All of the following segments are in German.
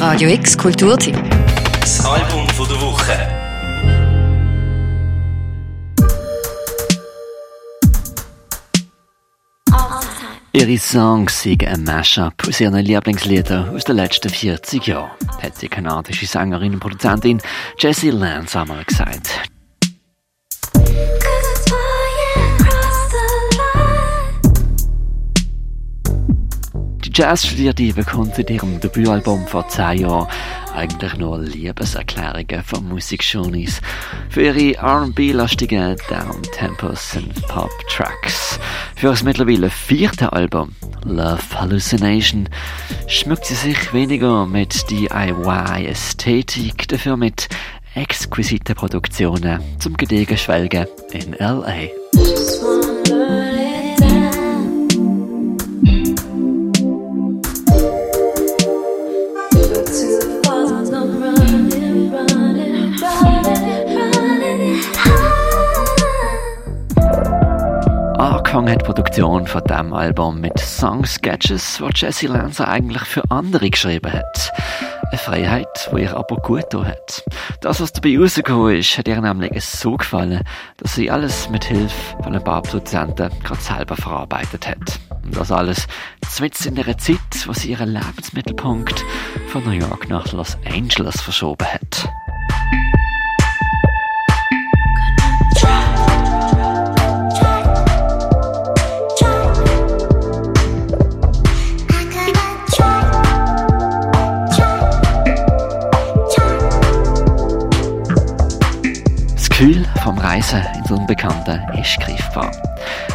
Radio X Kulturteam. Das Album von der Woche. Ihre Songs sind ein Mashup aus ihren Lieblingsliedern aus den letzten 40 Jahren, hat die kanadische Sängerin und Produzentin Jessie Lance einmal gesagt. Die Jazz-Studierte bekommt in ihrem Debütalbum vor 10 Jahren eigentlich nur Liebeserklärungen von Musikjourneys für ihre R&B-lastigen Downtempos und Pop-Tracks. Für das mittlerweile vierte Album, Love Hallucination, schmückt sie sich weniger mit DIY-Ästhetik, dafür mit exquisiten Produktionen zum Gedegen Schwelgen in L.A. Angefangen hat die Produktion von diesem Album mit Song-Sketches, die Jesse Lanza eigentlich für andere geschrieben hat. Eine Freiheit, die ihr aber gut hat. Das, was dabei rausgekommen ist, hat ihr nämlich so gefallen, dass sie alles mit Hilfe von ein paar Produzenten gerade selber verarbeitet hat. Und das alles zwitz in der Zeit, wo sie ihren Lebensmittelpunkt von New York nach Los Angeles verschoben hat. Vom Reisen ins Unbekannte ist greifbar.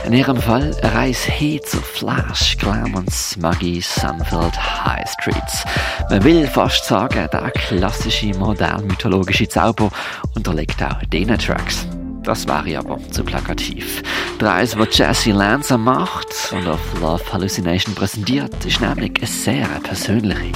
In ihrem eine Reise hin zu Flash, Glam und Smuggy Sunfield High Streets. Man will fast sagen, der klassische, modern-mythologische Zauber unterliegt auch diesen Tracks. Das wäre aber zu plakativ. Die Reise, die Jesse Lanza macht und auf Love Hallucination präsentiert, ist nämlich eine sehr persönliche.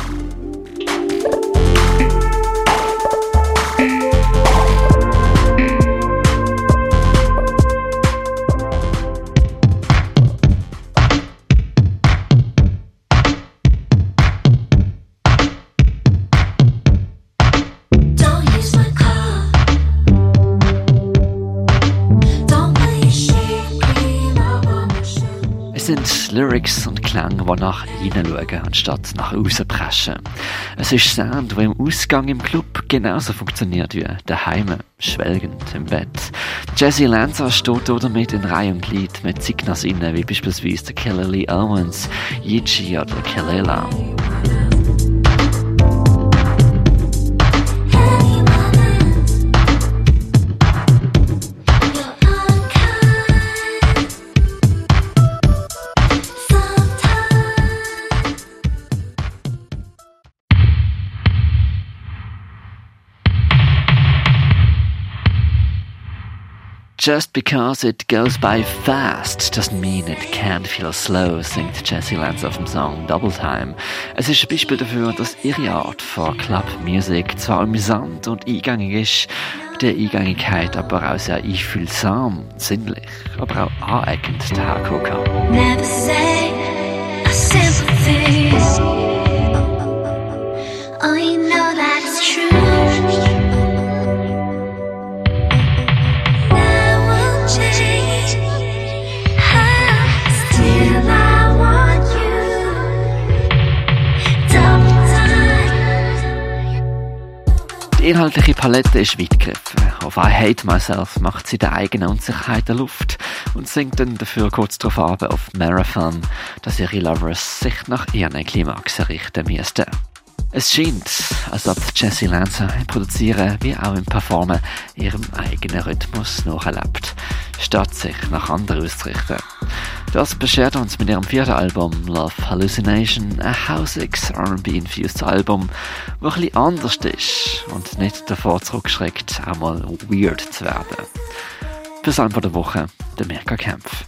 Sind Lyrics und Klänge, die nach innen schauen, anstatt nach außen preschen. Es ist Sound, der im Ausgang im Club genauso funktioniert wie daheim, schwelgend im Bett. Jesse Lanza steht damit in Reihe und Glied mit Signas innen, wie beispielsweise der Killer Lee Owens, Yichi oder Kelela. Just because it goes by fast doesn't mean it can't feel slow, singt Jessie Lance auf dem Song Double Time. Es ist ein Beispiel dafür, dass ihre Art von Club Music zwar amüsant und eingängig ist, der Eingängigkeit aber auch sehr einfühlsam, sinnlich, aber auch aneckend daherkommen kann. Die inhaltliche Palette ist weit gegriffen. Auf I Hate Myself macht sie der eigenen Unsicherheit der Luft und singt dann dafür kurz darauf ab auf Marathon, dass ihre Lovers sich nach ihren Klimax richten müssten. Es scheint, als ob Jessie Lancer im Produzieren wie auch im Performen ihrem eigenen Rhythmus nachlebt, statt sich nach anderen auszurichten. Das beschert uns mit ihrem vierten Album Love Hallucination ein hausiges R&B-infused Album, das ein bisschen anders ist und nicht davor zurückschreckt, einmal weird zu werden. Fürs Album der Woche, der Mirka Kempf.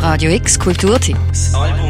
Radio X Kulturtipps. Album.